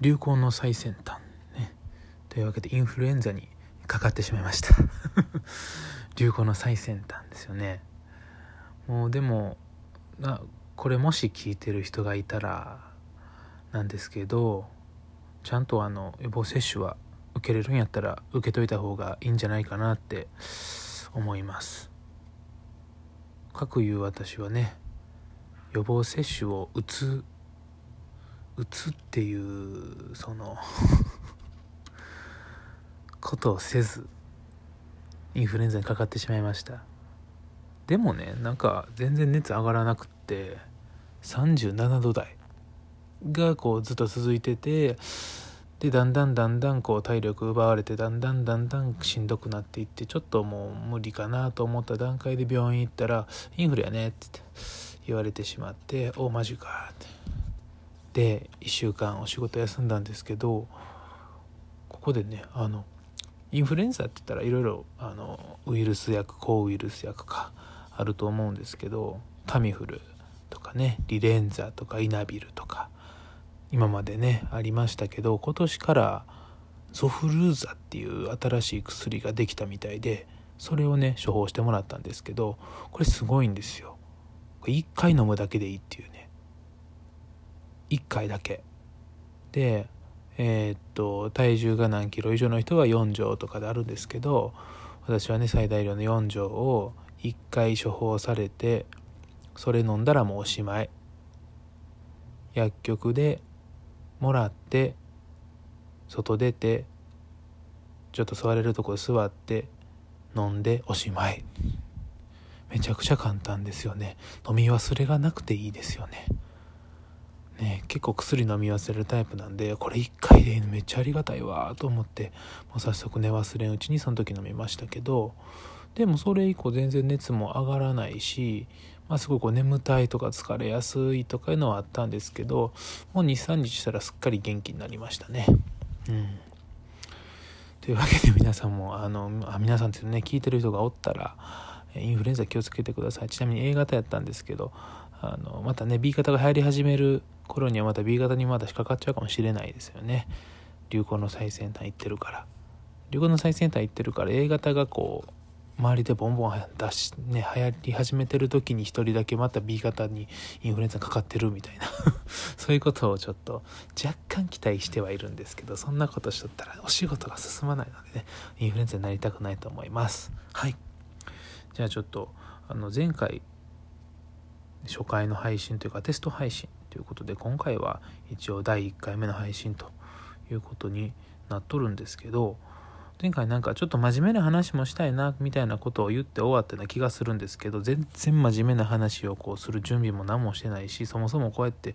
流行の最先端ね。というわけでインフルエンザにかかってしまいました。流行の最先端ですよね。もうでもなこれもし聞いてる人がいたらなんですけどちゃんとあの予防接種は受けれるんやったら受けといた方がいいんじゃないかなって思います。かくいう私はね予防接種を打つ打つっていうその ことをせずインフルエンザにかかってしまいました。でもねなんか全然熱上がらなくって37度台がこうずっと続いててでだんだんだんだんこう体力奪われてだんだんだんだんしんどくなっていってちょっともう無理かなと思った段階で病院行ったら「インフルやね」って言われてしまって「おマジか」って。で1週間お仕事休んだんですけどここでねあのインフルエンザって言ったらいろいろあのウイルス薬抗ウイルス薬かあると思うんですけどタミフルとかねリレンザとかイナビルとか今までねありましたけど今年からゾフルーザっていう新しい薬ができたみたいでそれをね処方してもらったんですけどこれすごいんですよ。1回飲むだけでいいっていうね。1回だけ。でえー、っと体重が何キロ以上の人は4錠とかであるんですけど私はね最大量の4錠を1回処方されてそれ飲んだらもうおしまい。薬局でもらって外出てちょっと座れるとこ座って飲んでおしまい。めちゃくちゃ簡単ですよね。飲み忘れがなくていいですよね。ね結構薬飲み忘れるタイプなんでこれ1回でいいのめっちゃありがたいわと思ってもう早速寝忘れんうちにその時飲みましたけどでもそれ以降全然熱も上がらないしまあ、すごいこう眠たいとか疲れやすいとかいうのはあったんですけどもう23日したらすっかり元気になりましたね。うん。というわけで皆さんもあのあ皆さんってね。聞いてる人がおったらインフルエンザ気をつけてください。ちなみに A 型やったんですけどあのまたね B 型が流行り始める頃にはまた B 型にまだ引っかかっちゃうかもしれないですよね。流行の最先端行ってるから。流行の最先端行ってるから A 型がこう周りでボンボン出し、ね、流行り始めてる時に1人だけまた B 型にインフルエンザかかってるみたいな。そういうことをちょっと若干期待してはいるんですけどそんなことしとったらお仕事が進まないのでねインフルエンザになりたくないと思います。はい。じゃあちょっとあの前回初回の配信というかテスト配信ということで今回は一応第1回目の配信ということになっとるんですけど前回なんかちょっと真面目な話もしたいなみたいなことを言って終わったような気がするんですけど全然真面目な話をこうする準備も何もしてないしそもそもこうやって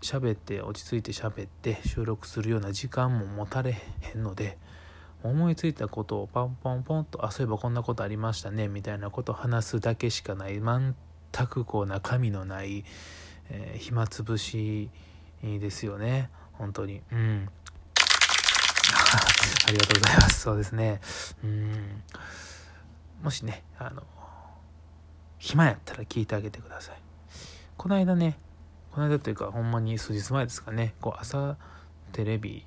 喋って落ち着いて喋って収録するような時間も持たれへんので思いついたことをパンポンポンとあそういえばこんなことありましたねみたいなことを話すだけしかない全くこう中身のない、えー、暇つぶしですよね本当にうん ありがとうございます。そうですね。うん。もしね、あの、暇やったら聞いてあげてください。この間ね、この間というか、ほんまに数日前ですかね、こう、朝、テレビ、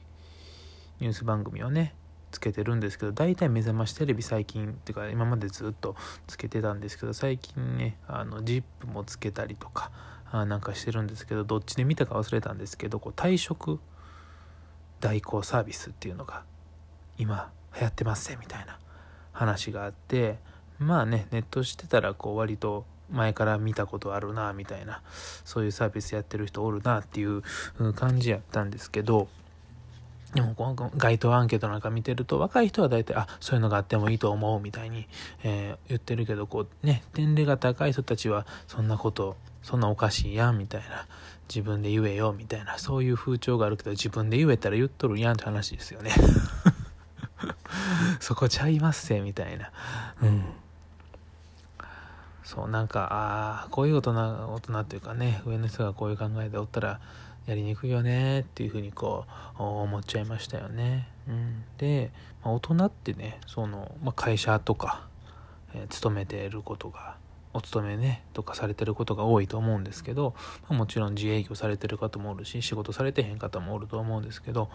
ニュース番組をね、つけてるんですけど、大体目覚ましテレビ最近、っていうか、今までずっとつけてたんですけど、最近ね、あの、ジップもつけたりとか、なんかしてるんですけど、どっちで見たか忘れたんですけど、こう、退職代行サービスっていうのが今流行ってますねみたいな話があってまあねネットしてたらこう割と前から見たことあるなみたいなそういうサービスやってる人おるなっていう感じやったんですけどでもこの街頭アンケートなんか見てると若い人は大体あそういうのがあってもいいと思うみたいに、えー、言ってるけどこうね年齢が高い人たちはそんなことそんなおかしいやんみたいな自分で言えよみたいなそういう風潮があるけど自分で言えたら言っとるやんって話ですよね。そこちゃいますせみたいな。うん。そうなんかああこういう大人大人っていうかね上の人がこういう考えでおったらやりにくいよねっていうふうにこう思っちゃいましたよね。うん、で、まあ、大人ってねその、まあ、会社とか、えー、勤めていることがお勤めねとかされてることが多いと思うんですけど、まあ、もちろん自営業されてる方もおるし仕事されてへん方もおると思うんですけど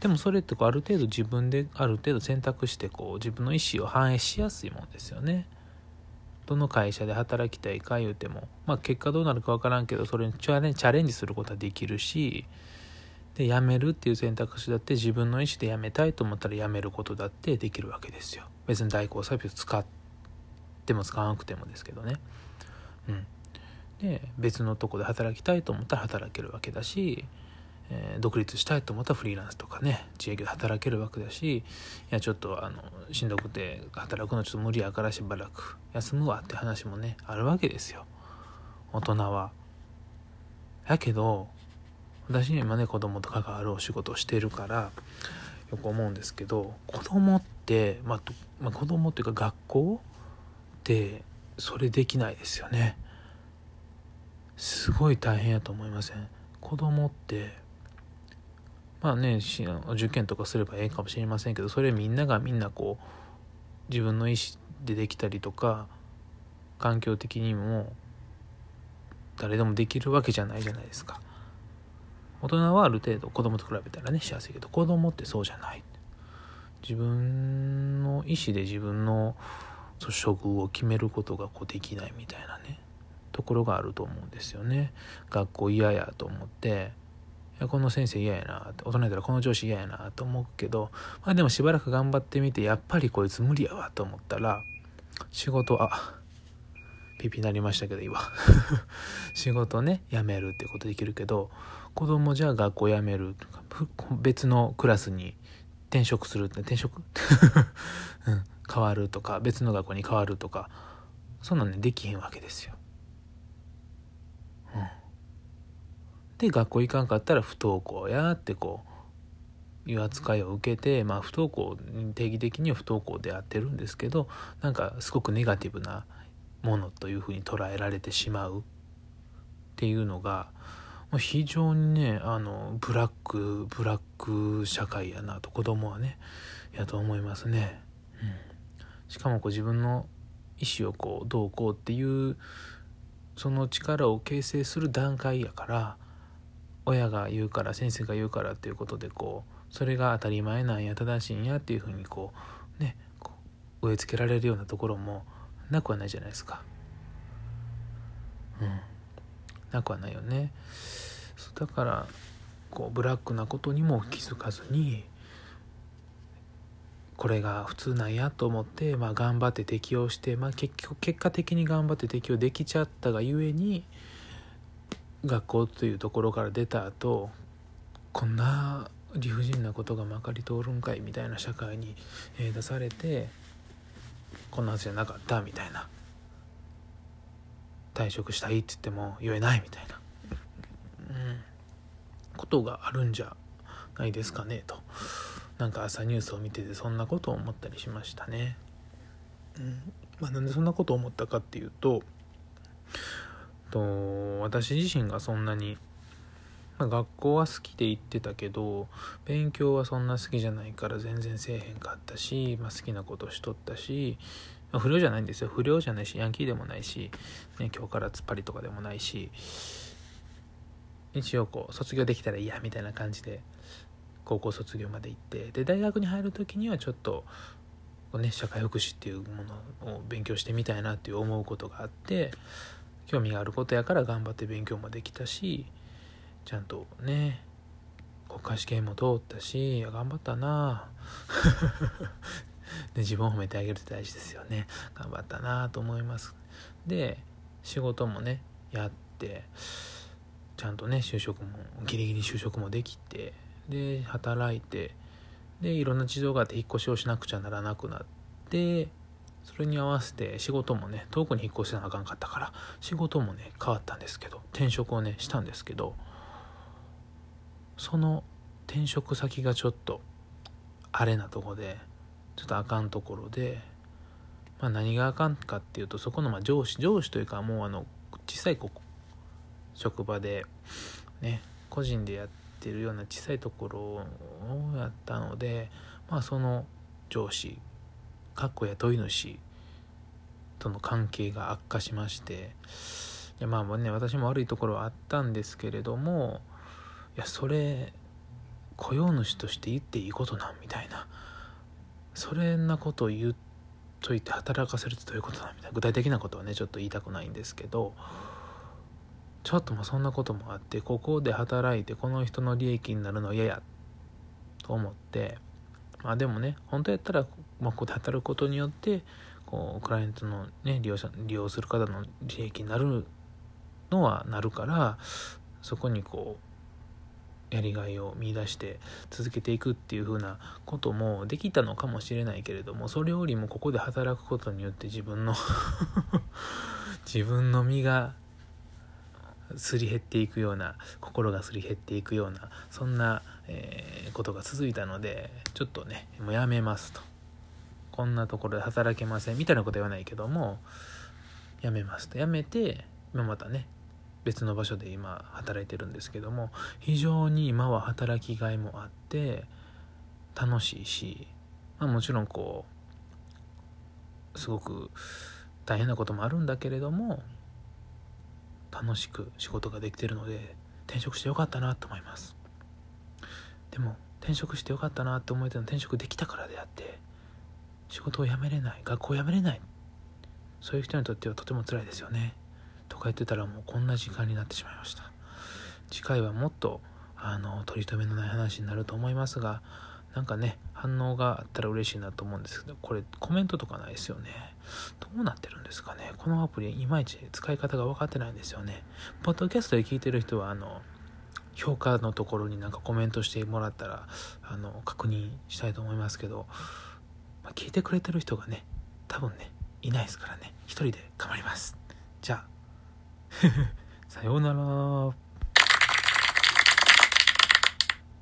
でもそれってこうある程度自分である程度選択してこう自分の意思を反映しやすいもんですよね。どの会社で働きたいか言うても、まあ、結果どうなるか分からんけどそれにチャレンジすることはできるしで辞めるっていう選択肢だって自分の意思で辞めたいと思ったら辞めることだってできるわけですよ。別に代行サービス使っても使わなくてもですけどね。うん、で別のとこで働きたいと思ったら働けるわけだしえー、独立したいと思ったらフリーランスとかね自営業で働けるわけだしいやちょっとあのしんどくて働くのちょっと無理やからしばらく休むわって話もねあるわけですよ。大人は。やけど私に今ね子供と関わるお仕事をしてるからよく思うんですけど子供って、まあ、まあ、子供っていうか学校ってそれできないですよね。すごい大変やと思いません？子供ってまあね受験とかすればええかもしれませんけどそれみんながみんなこう自分の意思でできたりとか環境的にも誰でもできるわけじゃないじゃないですか。大人はある程度子供と比べたらね幸せけど子供ってそうじゃない。自分の意思で自分の処遇を決めることがこうできないみたいなねところがあると思うんですよね。学校嫌やと思ってこの先生嫌やなって大人やったらこの上司嫌やなと思うけど、まあ、でもしばらく頑張ってみてやっぱりこいつ無理やわと思ったら仕事あピピなりましたけど今 仕事ね辞めるってことできるけど子供じゃあ学校辞める別のクラスに転職するって転職、うん、変わるとか別の学校に変わるとかそんなんねできへんわけですよ。うんで学校行かんかったら不登校やってこういう扱いを受けて、まあ、不登校定義的には不登校であってるんですけどなんかすごくネガティブなものというふうに捉えられてしまうっていうのが非常にねあのブラックブラック社会やなと子供はねやと思いますね。うん、しかもこう自分の意思をこうどうこうっていうその力を形成する段階やから親が言うから先生が言うからっていうことでこうそれが当たり前なんや正しいんやっていうふうにこうねこう植え付けられるようなところもなくはないじゃないですか。うん、なくはないよね。だからこうブラックなことにも気づかずにこれが普通なんやと思って、まあ、頑張って適応して、まあ、結局結果的に頑張って適応できちゃったがゆえに学校というところから出た後こんな理不尽なことがまかり通るんかいみたいな社会に、出されてこんなはずじゃなかったみたいな。退職したいって言っても言えないみたいな、うん、ことがあるんじゃないですかねと。なんか朝ニュースを見ててそんなことを思ったりしましたね。うん。まあ、なんでそんなことを思ったかっていうとと私自身がそんなに、まあ、学校は好きで行ってたけど勉強はそんな好きじゃないから全然せえへんかったし、まあ、好きなことしとったし、ま、不良じゃないんですよ。不良じゃないしヤンキーでもないし、ね、今日から突っ張りとかでもないし一応こう卒業できたらいいやみたいな感じで高校卒業まで行ってで大学に入る時にはちょっとね、社会福祉っていうものを勉強してみたいなっていう思うことがあって興味があることやから頑張って勉強もできたしちゃんとね国家試験も通ったし頑張ったな。で 自分を褒めてあげるって大事ですよね。頑張ったなと思います。で仕事もねやってちゃんとね就職もギリギリ就職もできてで働いてでいろんな事情があって引っ越しをしなくちゃならなくなってそれに合わせて仕事もね遠くに引っ越しなあかんかったから仕事もね変わったんですけど転職をねしたんですけどその転職先がちょっとあれなとこでちょっとあかんところで、まあ、何があかんかっていうとそこのまあ上司上司というかもうあの小さいこ職場でね個人でやってるような小さいところをやったのでまあその上司かっこ雇い主との関係が悪化しましていやまあね私も悪いところはあったんですけれどもいやそれ雇用主として言っていいことなんみたいな。それなことを言っといて働かせるってどういうことなんみたいな。具体的なことはねちょっと言いたくないんですけどちょっともそんなこともあってここで働いてこの人の利益になるの嫌やと思ってまあでもね本当やったら、まあ、ここで働くことによってこうクライアントのね利用者利用する方の利益になるのはなるからそこにこうやりがいを見いだして続けていくっていう風なこともできたのかもしれないけれどもそれよりもここで働くことによって自分の 自分の身がすり減っていくような心がすり減っていくようなそんな、えー、ことが続いたのでちょっとねもうやめますと。こんなところで働けません。みたいなことは言わないけどもやめますと。やめて今またね別の場所で今働いてるんですけども非常に今は働きがいもあって楽しいし、まあ、もちろんこうすごく大変なこともあるんだけれども楽しく仕事ができてるので転職してよかったなと思います。でも転職してよかったなって思えたの転職できたからであって仕事を辞めれない学校を辞めれない。そういう人にとってはとても辛いですよね。とか言ってたらもうこんな時間になってしまいました。次回はもっとあの取り留めのない話になると思いますがなんかね反応があったら嬉しいなと思うんですけどこれコメントとかないですよね。どうなってるんですかね。このアプリいまいち使い方が分かってないんですよね。ポッドキャストで聞いてる人はあの評価のところになんかコメントしてもらったらあの確認したいと思いますけど、まあ、聞いてくれてる人がね多分ねいないですからね。一人で頑張ります。じゃあ。さようなら。